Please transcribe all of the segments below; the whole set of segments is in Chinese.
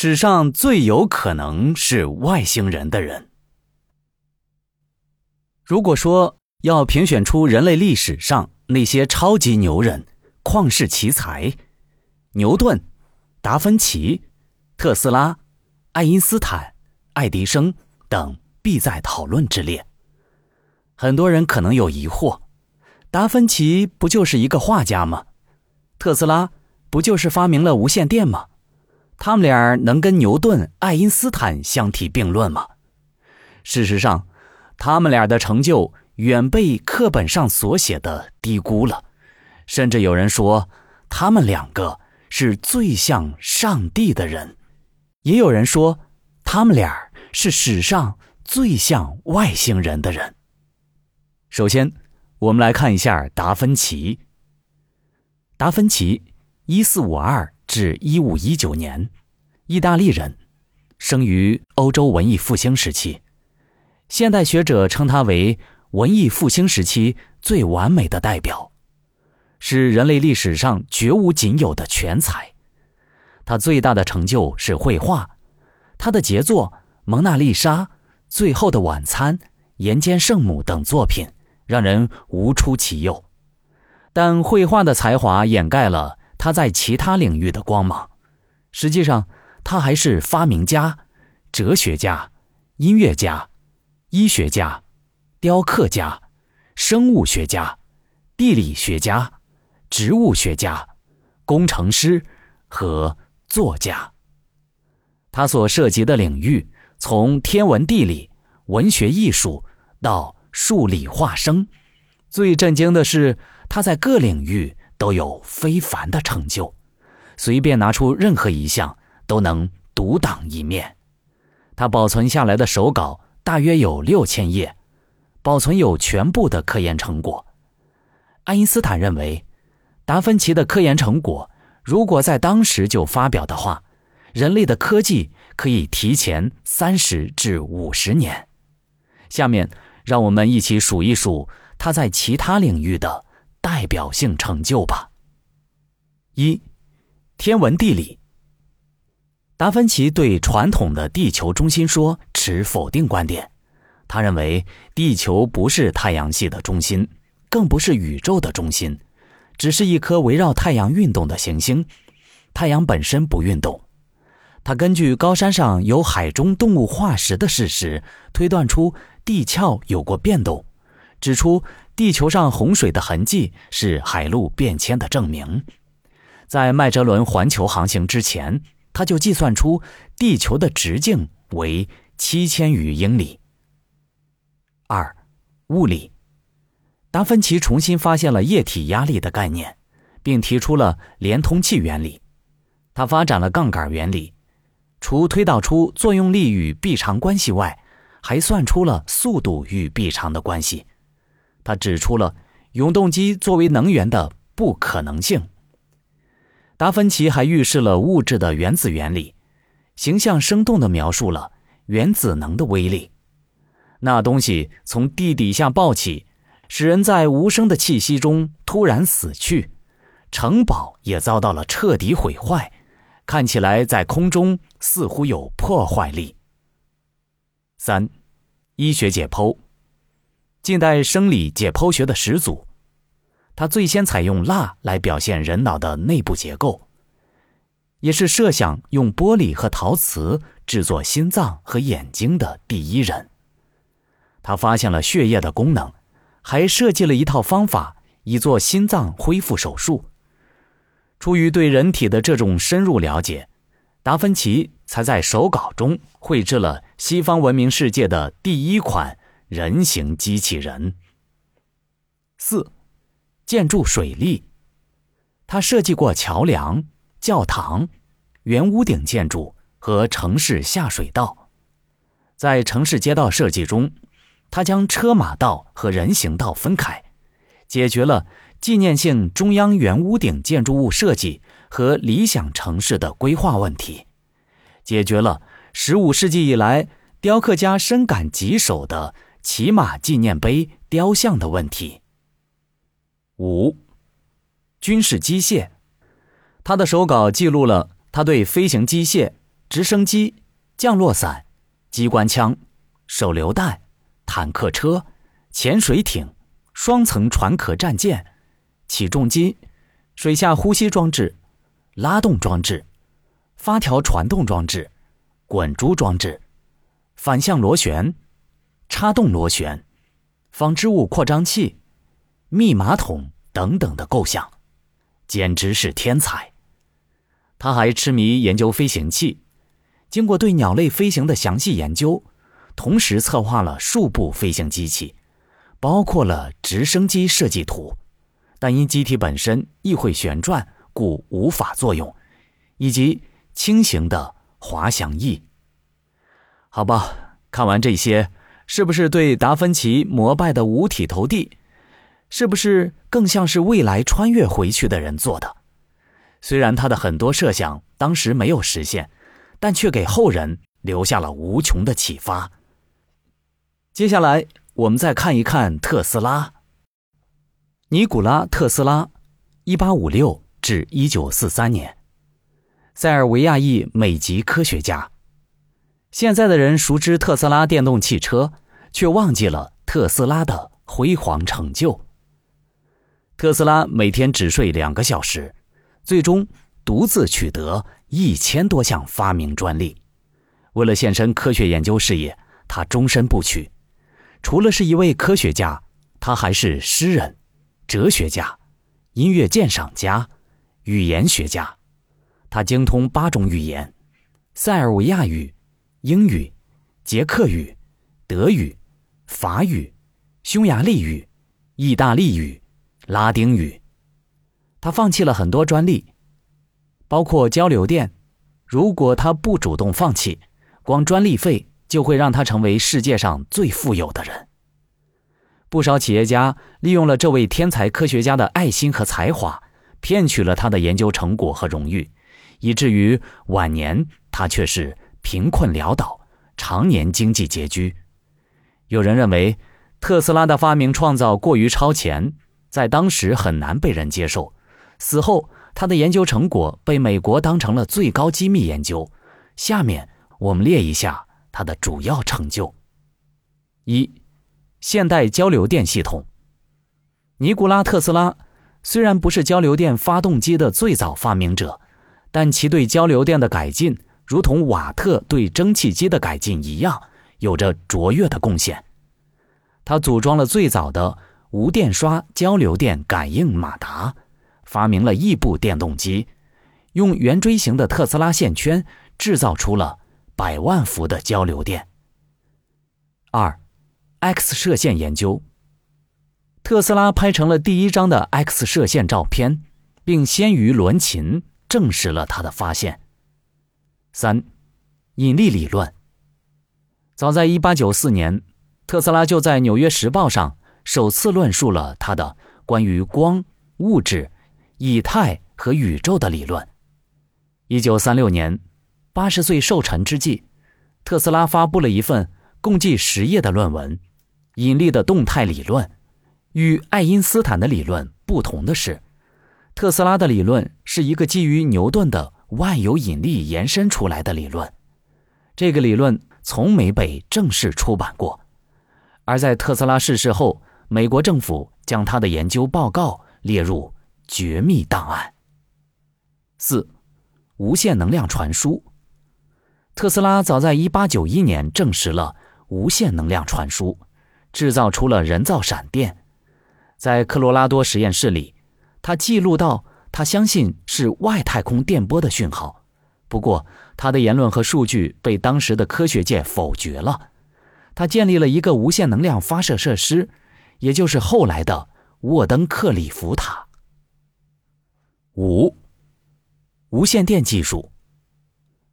史上最有可能是外星人的人。如果说要评选出人类历史上那些超级牛人、旷世奇才，牛顿、达芬奇、特斯拉、爱因斯坦、爱迪生等必在讨论之列。很多人可能有疑惑：达芬奇不就是一个画家吗？特斯拉不就是发明了无线电吗？他们俩能跟牛顿、爱因斯坦相提并论吗？事实上，他们俩的成就远被课本上所写的低估了，甚至有人说他们两个是最像上帝的人，也有人说他们俩是史上最像外星人的人。首先，我们来看一下达芬奇。达芬奇，一四五二。至一五一九年，意大利人，生于欧洲文艺复兴时期。现代学者称他为文艺复兴时期最完美的代表，是人类历史上绝无仅有的全才。他最大的成就是绘画，他的杰作《蒙娜丽莎》《最后的晚餐》《岩间圣母》等作品让人无出其右。但绘画的才华掩盖了。他在其他领域的光芒，实际上他还是发明家、哲学家、音乐家、医学家、雕刻家、生物学家、地理学家、植物学家、工程师和作家。他所涉及的领域从天文地理、文学艺术到数理化生，最震惊的是他在各领域。都有非凡的成就，随便拿出任何一项都能独当一面。他保存下来的手稿大约有六千页，保存有全部的科研成果。爱因斯坦认为，达芬奇的科研成果如果在当时就发表的话，人类的科技可以提前三十至五十年。下面，让我们一起数一数他在其他领域的。代表性成就吧。一，天文地理。达芬奇对传统的地球中心说持否定观点，他认为地球不是太阳系的中心，更不是宇宙的中心，只是一颗围绕太阳运动的行星。太阳本身不运动。他根据高山上有海中动物化石的事实，推断出地壳有过变动，指出。地球上洪水的痕迹是海陆变迁的证明。在麦哲伦环球航行之前，他就计算出地球的直径为七千余英里。二，物理。达芬奇重新发现了液体压力的概念，并提出了连通器原理。他发展了杠杆原理，除推导出作用力与臂长关系外，还算出了速度与臂长的关系。他指出了永动机作为能源的不可能性。达芬奇还预示了物质的原子原理，形象生动地描述了原子能的威力。那东西从地底下爆起，使人在无声的气息中突然死去，城堡也遭到了彻底毁坏，看起来在空中似乎有破坏力。三，医学解剖。近代生理解剖学的始祖，他最先采用蜡来表现人脑的内部结构，也是设想用玻璃和陶瓷制作心脏和眼睛的第一人。他发现了血液的功能，还设计了一套方法以做心脏恢复手术。出于对人体的这种深入了解，达芬奇才在手稿中绘制了西方文明世界的第一款。人形机器人。四，建筑水利。他设计过桥梁、教堂、圆屋顶建筑和城市下水道。在城市街道设计中，他将车马道和人行道分开，解决了纪念性中央圆屋顶建筑物设计和理想城市的规划问题，解决了十五世纪以来雕刻家深感棘手的。骑马纪念碑雕像的问题。五，军事机械，他的手稿记录了他对飞行机械、直升机、降落伞、机关枪、手榴弹、坦克车、潜水艇、双层船壳战舰、起重机、水下呼吸装置、拉动装置、发条传动装置、滚珠装置、反向螺旋、插动螺旋、纺织物扩张器、密码筒等等的构想，简直是天才。他还痴迷研究飞行器，经过对鸟类飞行的详细研究，同时策划了数部飞行机器，包括了直升机设计图，但因机体本身亦会旋转，故无法作用，以及轻型的滑翔翼。好吧，看完这些，是不是对达芬奇膜拜的五体投地？是不是更像是未来穿越回去的人做的？虽然他的很多设想当时没有实现，但却给后人留下了无穷的启发。接下来，我们再看一看特斯拉。尼古拉·特斯拉，一八五六至一九四三年，塞尔维亚裔美籍科学家。现在的人熟知特斯拉电动汽车，却忘记了特斯拉的辉煌成就。特斯拉每天只睡两个小时。最终独自取得一千多项发明专利。为了献身科学研究事业，他终身不娶。除了是一位科学家，他还是诗人、哲学家、音乐鉴赏家、语言学家。他精通八种语言：塞尔维亚语、英语、捷克语、德语、法语、匈牙利语、意大利语、拉丁语。他放弃了很多专利，包括交流电。如果他不主动放弃，光专利费就会让他成为世界上最富有的人。不少企业家利用了这位天才科学家的爱心和才华，骗取了他的研究成果和荣誉，以至于晚年他却是贫困潦倒，常年经济拮据。有人认为，特斯拉的发明创造过于超前，在当时很难被人接受。死后，他的研究成果被美国当成了最高机密研究。下面我们列一下他的主要成就：一、现代交流电系统。尼古拉·特斯拉虽然不是交流电发动机的最早发明者，但其对交流电的改进，如同瓦特对蒸汽机的改进一样，有着卓越的贡献。他组装了最早的无电刷交流电感应马达。发明了异步电动机，用圆锥形的特斯拉线圈制造出了百万伏的交流电。二，X 射线研究。特斯拉拍成了第一张的 X 射线照片，并先于伦琴证实了他的发现。三，引力理论。早在1894年，特斯拉就在《纽约时报》上首次论述了他的关于光、物质。以太和宇宙的理论。一九三六年，八十岁寿辰之际，特斯拉发布了一份共计十页的论文《引力的动态理论》。与爱因斯坦的理论不同的是，特斯拉的理论是一个基于牛顿的万有引力延伸出来的理论。这个理论从没被正式出版过。而在特斯拉逝世后，美国政府将他的研究报告列入。绝密档案。四，无线能量传输。特斯拉早在一八九一年证实了无线能量传输，制造出了人造闪电。在科罗拉多实验室里，他记录到他相信是外太空电波的讯号。不过，他的言论和数据被当时的科学界否决了。他建立了一个无线能量发射设施，也就是后来的沃登克里夫塔。五，无线电技术，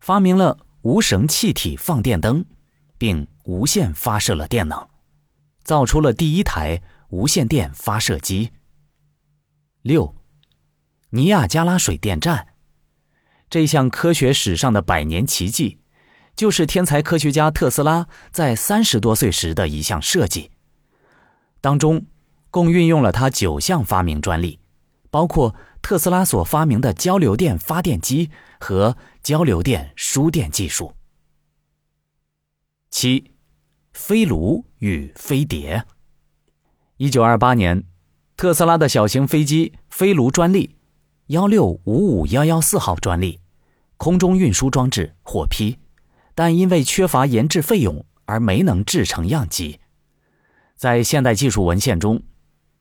发明了无绳气体放电灯，并无线发射了电能，造出了第一台无线电发射机。六，尼亚加拉水电站，这项科学史上的百年奇迹，就是天才科学家特斯拉在三十多岁时的一项设计，当中共运用了他九项发明专利。包括特斯拉所发明的交流电发电机和交流电输电技术。七，飞卢与飞碟。一九二八年，特斯拉的小型飞机飞卢专利幺六五五幺幺四号专利空中运输装置获批，但因为缺乏研制费用而没能制成样机。在现代技术文献中。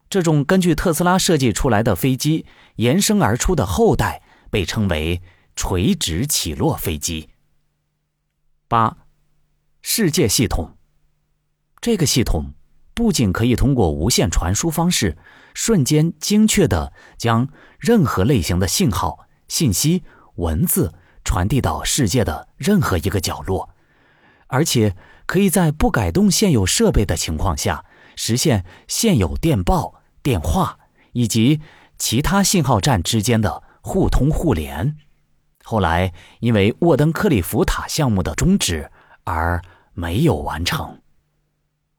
这种根据特斯拉设计出来的飞机延伸而出的后代被称为垂直起落飞机。八，世界系统。这个系统不仅可以通过无线传输方式瞬间精确地将任何类型的信号、信息、文字传递到世界的任何一个角落，而且可以在不改动现有设备的情况下实现现有电报。电话以及其他信号站之间的互通互联，后来因为沃登克里夫塔项目的终止而没有完成。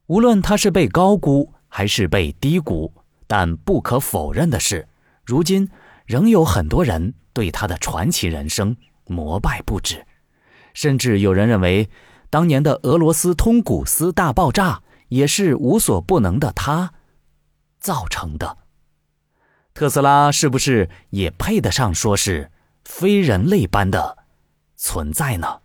无论他是被高估还是被低估，但不可否认的是，如今仍有很多人对他的传奇人生膜拜不止，甚至有人认为，当年的俄罗斯通古斯大爆炸也是无所不能的他。造成的，特斯拉是不是也配得上说是非人类般的存在呢？